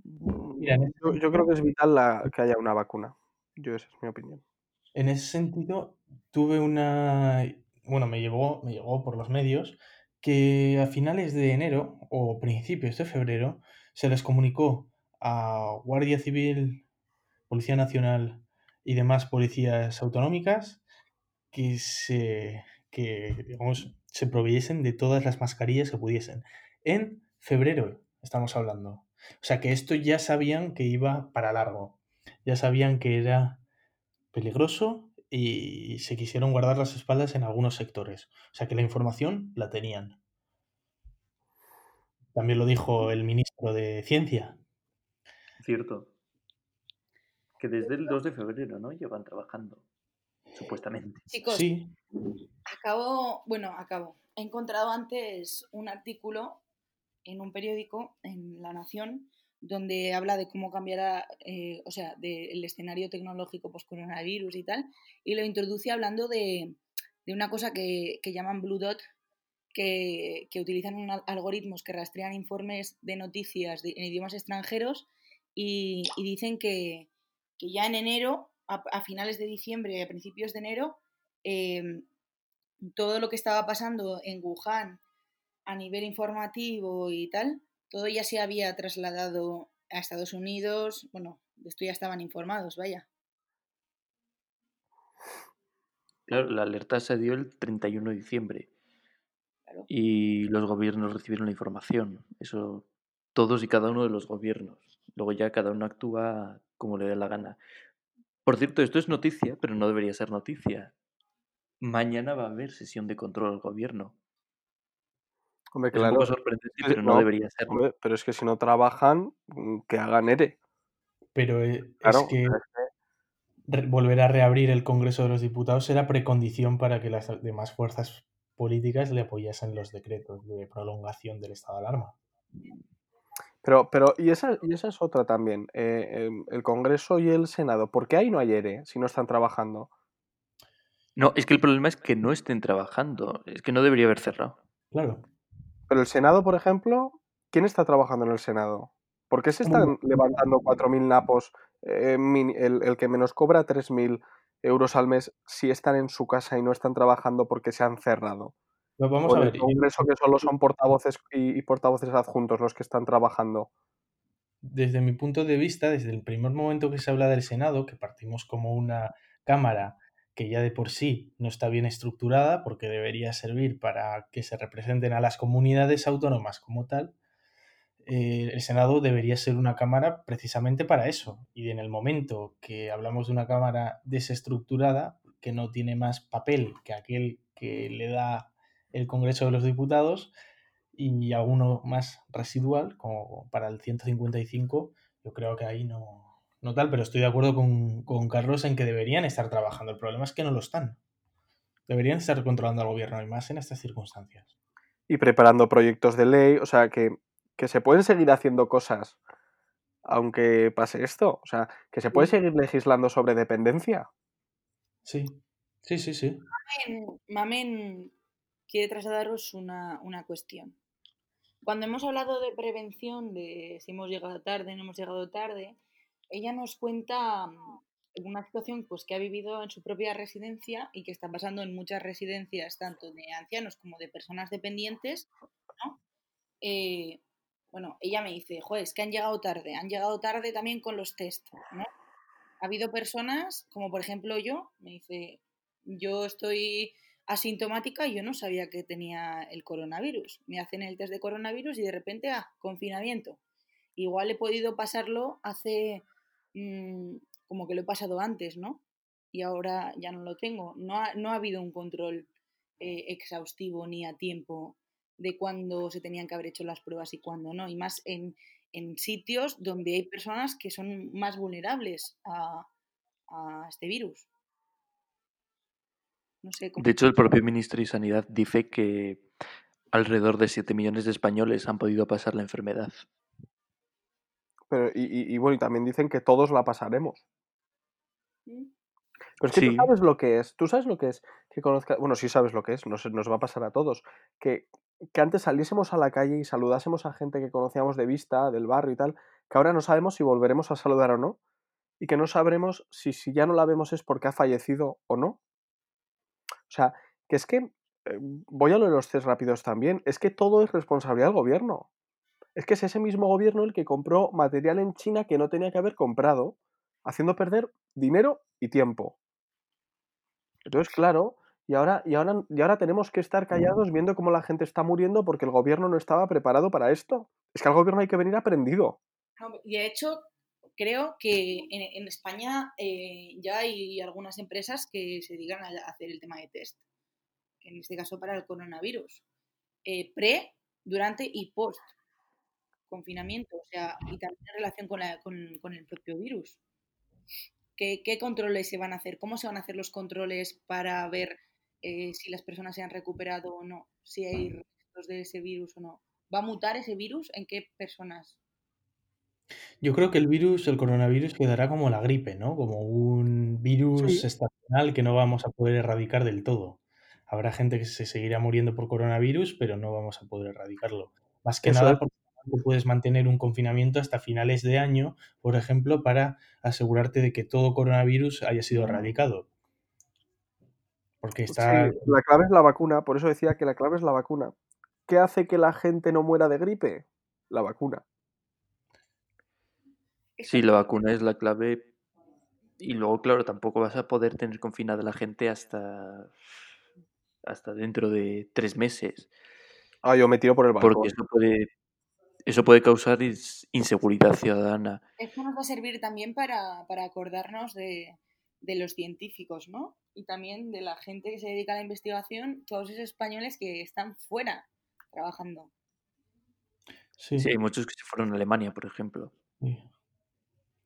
Mira, yo, yo, creo que es vital la, que haya una vacuna. Yo, esa es mi opinión. En ese sentido, tuve una. Bueno, me llegó, me llegó por los medios que a finales de enero o principios de febrero se les comunicó a Guardia Civil, Policía Nacional y demás policías autonómicas que se, que, digamos, se proveyesen de todas las mascarillas que pudiesen. En febrero estamos hablando. O sea que esto ya sabían que iba para largo. Ya sabían que era peligroso y se quisieron guardar las espaldas en algunos sectores. O sea que la información la tenían. También lo dijo el ministro de Ciencia. Cierto. Que desde el 2 de febrero, ¿no? Llevan trabajando, supuestamente. Chicos, Sí, acabo, bueno, acabo. He encontrado antes un artículo en un periódico, en La Nación, donde habla de cómo cambiará, eh, o sea, del escenario tecnológico post-coronavirus y tal, y lo introduce hablando de, de una cosa que, que, llaman Blue Dot, que, que utilizan un, algoritmos que rastrean informes de noticias de, en idiomas extranjeros y, y dicen que, que, ya en enero, a, finales de diciembre, a principios de enero, eh, todo lo que estaba pasando en Wuhan a nivel informativo y tal, todo ya se había trasladado a Estados Unidos, bueno, de esto ya estaban informados, vaya. Claro, la alerta se dio el 31 de diciembre claro. y los gobiernos recibieron la información, eso todos y cada uno de los gobiernos. Luego ya cada uno actúa como le dé la gana. Por cierto, esto es noticia, pero no debería ser noticia. Mañana va a haber sesión de control al gobierno. Hombre, Es claro. un poco sorprendente, pero no, No, debería ser. hombre, pero es que si no trabajan, mm, que hagan ERE. pero eh, Claro, es que volver a reabrir el Congreso de los Diputados era precondición para que las demás fuerzas políticas le apoyasen los decretos de prolongación del estado de alarma. Pero, pero y, esa, y esa es otra también. eh, em, el Congreso y el Senado, ¿por qué ahí no hay ERE si no están trabajando? No, es que el problema es que no estén trabajando. Es que no debería haber cerrado. Claro. Pero el Senado, por ejemplo, ¿quién está trabajando en el Senado? ¿Por qué se están levantando 4.000 napos, eh, el, el que menos cobra 3.000 euros al mes, si están en su casa y no están trabajando porque se han cerrado? Pero vamos o a ver, el Congreso que solo son portavoces y, y portavoces adjuntos los que están trabajando. desde mi punto de vista, desde el primer momento que se habla del Senado, que partimos como una Cámara que ya de por sí no está bien estructurada, porque debería servir para que se representen a las comunidades autónomas como tal, eh, el Senado debería ser una Cámara precisamente para eso. Y en el momento que hablamos de una Cámara desestructurada, que no tiene más papel que aquel que le da el Congreso de los Diputados, y alguno más residual, como para el 155, yo creo que ahí no, no tal, pero estoy de acuerdo con, con, Carlos en que deberían estar trabajando. El problema es que no lo están. Deberían estar controlando al gobierno y más en estas circunstancias. Y preparando proyectos de ley, o sea, que, que se pueden seguir haciendo cosas aunque pase esto. O sea, que se puede seguir legislando sobre dependencia. Sí. Sí, sí, sí. Mamen, Mamen quiere trasladaros una, una cuestión. Cuando hemos hablado de prevención, de si hemos llegado tarde, no hemos llegado tarde, ella nos cuenta mm, una situación pues, que ha vivido en su propia residencia y que está pasando en muchas residencias, tanto de ancianos como de personas dependientes, ¿no? Eh, bueno, ella me dice, joder, que han llegado tarde, han llegado tarde también con los test, ¿no? Ha habido personas, como por ejemplo yo, me dice, yo estoy asintomática y yo no sabía que tenía el coronavirus. Me hacen el test de coronavirus y de repente, ah, confinamiento. Igual he podido pasarlo hace, mmm, como que lo he pasado antes, ¿no? Y ahora ya no lo tengo. No ha, no ha habido un control eh, exhaustivo ni a tiempo de cuándo se tenían que haber hecho las pruebas y cuándo no. Y más en, en sitios donde hay personas que son más vulnerables a, a este virus. No sé cómo. De hecho, el propio ministro de Sanidad dice que alrededor de 7 millones de españoles han podido pasar la enfermedad. Pero, y, y- y bueno, y también dicen que todos la pasaremos. Pero es que Sí. tú sabes lo que es. Tú sabes lo que es que conozca. Bueno, sí sabes lo que es. Nos, nos va a pasar a todos. Que, que antes saliésemos a la calle y saludásemos a gente que conocíamos de vista, del barrio y tal. Que ahora no sabemos si volveremos a saludar o no. Y que no sabremos si, si ya no la vemos es porque ha fallecido o no. O sea, que es que. eh, voy a lo de los test rápidos también. Es que todo es responsabilidad del gobierno. Es que es ese mismo gobierno el que compró material en China que no tenía que haber comprado, haciendo perder dinero y tiempo. Entonces, claro, y ahora, y ahora, y ahora tenemos que estar callados viendo cómo la gente está muriendo porque el gobierno no estaba preparado para esto. Es que al gobierno hay que venir aprendido. Y de hecho, creo que en, en España eh, ya hay algunas empresas que se dedican a hacer el tema de test. En este caso para el coronavirus. Eh, pre, durante y post confinamiento. O sea, y también en relación con, la- con- con el propio virus. ¿Qué, qué controles se van a hacer? ¿Cómo se van a hacer los controles para ver eh, si las personas se han recuperado o no? Si hay restos de ese virus o no. ¿Va a mutar ese virus? ¿En qué personas? Yo creo que el virus, el coronavirus, quedará como la gripe, ¿no? Como un virus Sí. estacional que no vamos a poder erradicar del todo. Habrá gente que se seguirá muriendo por coronavirus, pero no vamos a poder erradicarlo. Más que Eso nada porque puedes mantener un confinamiento hasta finales de año, por ejemplo, para asegurarte de que todo coronavirus haya sido erradicado. Porque Sí, está... la clave es la vacuna, por eso decía que la clave es la vacuna. ¿Qué hace que la gente no muera de gripe? La vacuna. Sí, la vacuna es la clave. Y luego, claro, tampoco vas a poder tener confinada a la gente hasta, hasta dentro de tres meses. Ah, yo me tiro por el balcón. Porque eso puede, eso puede causar ins- inseguridad ciudadana. Esto nos va a servir también para, para acordarnos de, de los científicos, ¿no? Y también de la gente que se dedica a la investigación, todos esos españoles que están fuera trabajando. Sí, Sí, hay muchos que se fueron a Alemania, por ejemplo. sí.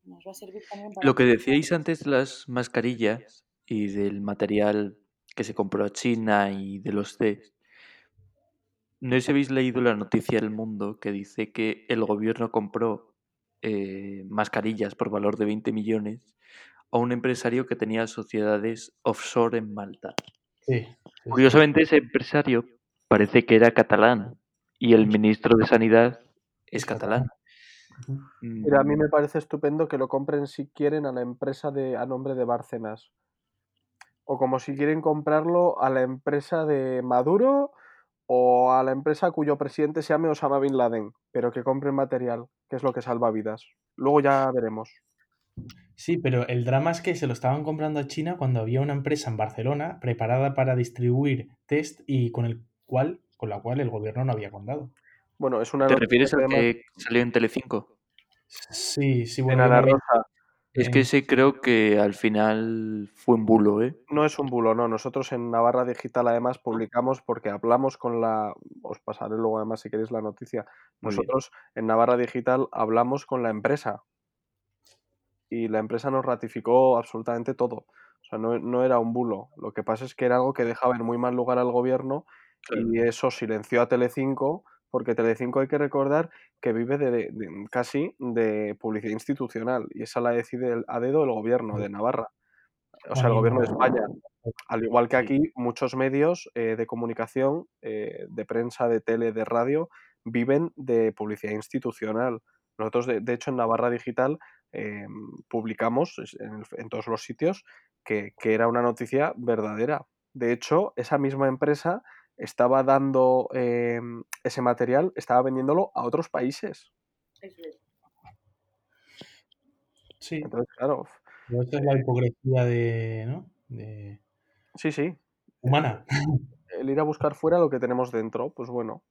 Nos va a servir también para... Lo que decíais antes de las mascarillas y del material que se compró a China y de los test. No sé si habéis leído la noticia del mundo que dice que el gobierno compró eh, mascarillas por valor de 20 millones a un empresario que tenía sociedades offshore en Malta. Sí, sí, sí. Curiosamente, ese empresario parece que era catalán y el ministro de Sanidad es catalán. Ujú. Mira, a mí Mm, me parece estupendo que lo compren si quieren a la empresa de, a nombre de Bárcenas. O como si quieren comprarlo a la empresa de Maduro o a la empresa cuyo presidente se llame Osama Bin Laden. Pero que compren material, que es lo que salva vidas. Luego ya veremos. Sí, pero el drama es que se lo estaban comprando a China cuando había una empresa en Barcelona preparada para distribuir test y con el cual, con la cual el gobierno no había contado. Bueno, es una ¿Te refieres al que salió en Telecinco? Sí, sí, en bueno, hay Ana Rosa Es que en- ese creo que al final fue un bulo, ¿eh? no es un bulo, no. Nosotros en Navarra Digital además publicamos porque hablamos con la... Os pasaré luego además si queréis la noticia. Nosotros en Navarra Digital hablamos con la empresa y la empresa nos ratificó absolutamente todo. O sea, no, no era un bulo. Lo que pasa es que era algo que dejaba en muy mal lugar al gobierno Claro. y eso silenció a Telecinco, porque Telecinco hay que recordar que vive de, de- de- casi de publicidad institucional y esa la decide el- a dedo el gobierno de Navarra. O sea, el gobierno de España. Al igual que aquí, muchos medios eh, de comunicación, eh, de prensa, de tele, de radio, viven de publicidad institucional. Nosotros, de, de hecho, en Navarra Digital eh, publicamos en, en todos los sitios que, que era una noticia verdadera. De hecho, esa misma empresa estaba dando eh, ese material, estaba vendiéndolo a otros países. Eso es. Sí, Entonces, claro, pero esta es la hipocresía de, ¿no? de sí, sí. humana. El ir a buscar fuera lo que tenemos dentro, pues bueno.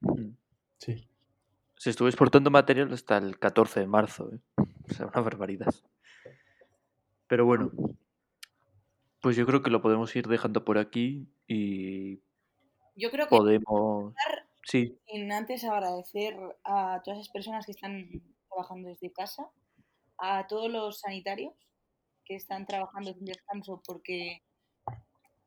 Mm. Sí. Se estuvo exportando material hasta el 14 de marzo. ¿eh? O sea, una barbaridad. Pero bueno, pues yo creo que lo podemos ir dejando por aquí y Yo creo que podemos... Sí, sin antes agradecer a todas esas personas que están trabajando desde casa, a todos los sanitarios que están trabajando sin descanso porque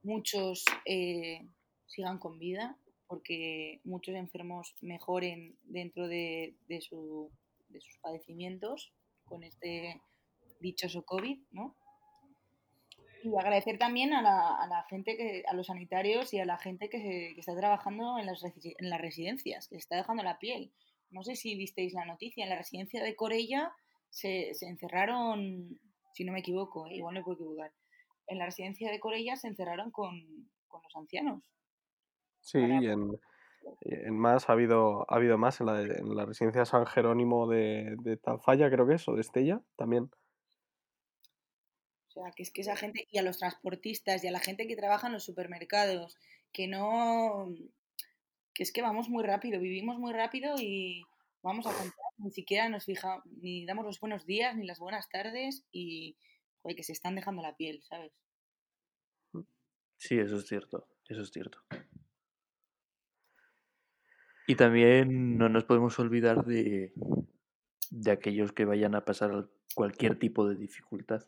muchos eh, sigan con vida, porque muchos enfermos mejoren dentro de, de su- de sus padecimientos con este dichoso COVID, ¿no? Y agradecer también a la, a la gente, que, a los sanitarios y a la gente que, se- que está trabajando en las, en las residencias, que se está dejando la piel. No sé si visteis la noticia, en la residencia de Corella se, se encerraron, si no me equivoco, eh, igual me puedo equivocar, en la residencia de Corella se encerraron con, con los ancianos. Sí, Para- y en, en más ha habido, ha habido más en la, de- en la residencia San Jerónimo de, de creo que es, o de Estella, también. O sea, que es que esa gente, y a los transportistas y a la gente que trabaja en los supermercados, que no, que es que vamos muy rápido, vivimos muy rápido y vamos a comprar, ni siquiera nos fijamos, ni damos los buenos días, ni las buenas tardes y, que se están dejando la piel, ¿sabes? sí, eso es cierto. Eso es cierto. Y también no nos podemos olvidar de, de aquellos que vayan a pasar cualquier tipo de dificultad.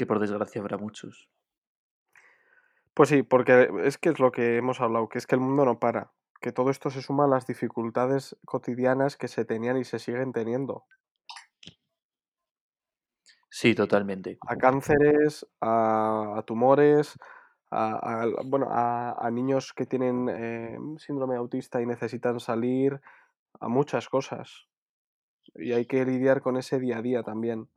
Que por desgracia habrá muchos. Pues sí, porque es que es lo que hemos hablado, que es que el mundo no para, que todo esto se suma a las dificultades cotidianas que se tenían y se siguen teniendo. Sí, totalmente. A cánceres, a, a tumores, a, a- bueno, a, a niños que tienen eh, síndrome autista y necesitan salir, a muchas cosas. Y hay que lidiar con ese día a día también.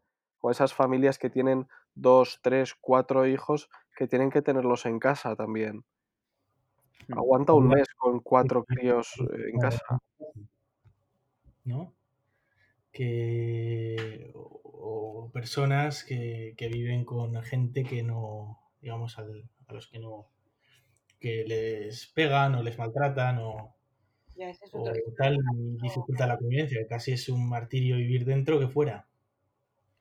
O esas familias que tienen dos, tres, cuatro hijos que tienen que tenerlos en casa también. Mm. Aguanta un mes con cuatro críos eh, en casa. ¿no? Que, o, o personas que, que viven con gente que no, digamos, al- a los que no, que les pegan o les maltratan o, Ya, ese es o tal y dificulta la convivencia, casi es un martirio vivir dentro que fuera.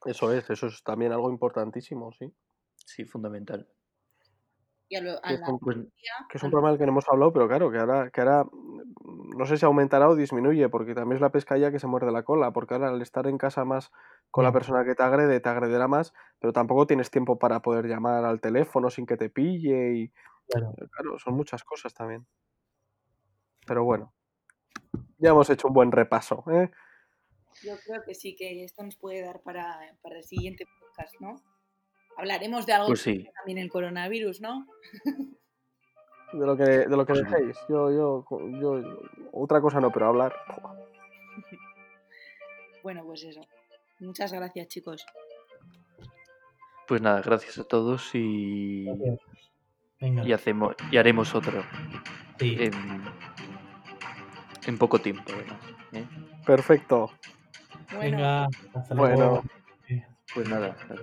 Eso es, eso es también algo importantísimo, sí. Sí, fundamental. Y a, lo- a Que es la un, Pues familia, que es un problema del que no hemos hablado, pero claro, que ahora, que ahora mm, no sé si aumentará o disminuye, porque también es la pescadilla que se muerde la cola, porque ahora al estar en casa más con la Mm. persona que te agrede, te agrederá más, pero tampoco tienes tiempo para poder llamar al teléfono sin que te pille y Claro. claro, son muchas cosas también. Pero bueno, ya hemos hecho un buen repaso, ¿eh? Yo creo que sí, que esto nos puede dar para, para el siguiente podcast, ¿no? Hablaremos de algo Pues que sí. también el coronavirus, ¿no? De lo que, de lo que Pues dejéis. Yo, yo, yo, otra cosa no, pero hablar. Bueno, pues eso. Muchas gracias, chicos. Pues nada, gracias a todos y, Venga. y hacemos y haremos otro Sí. en, en poco tiempo, además, ¿eh? Perfecto. Bueno. Venga, hasta luego. Bueno. Pues nada, nada.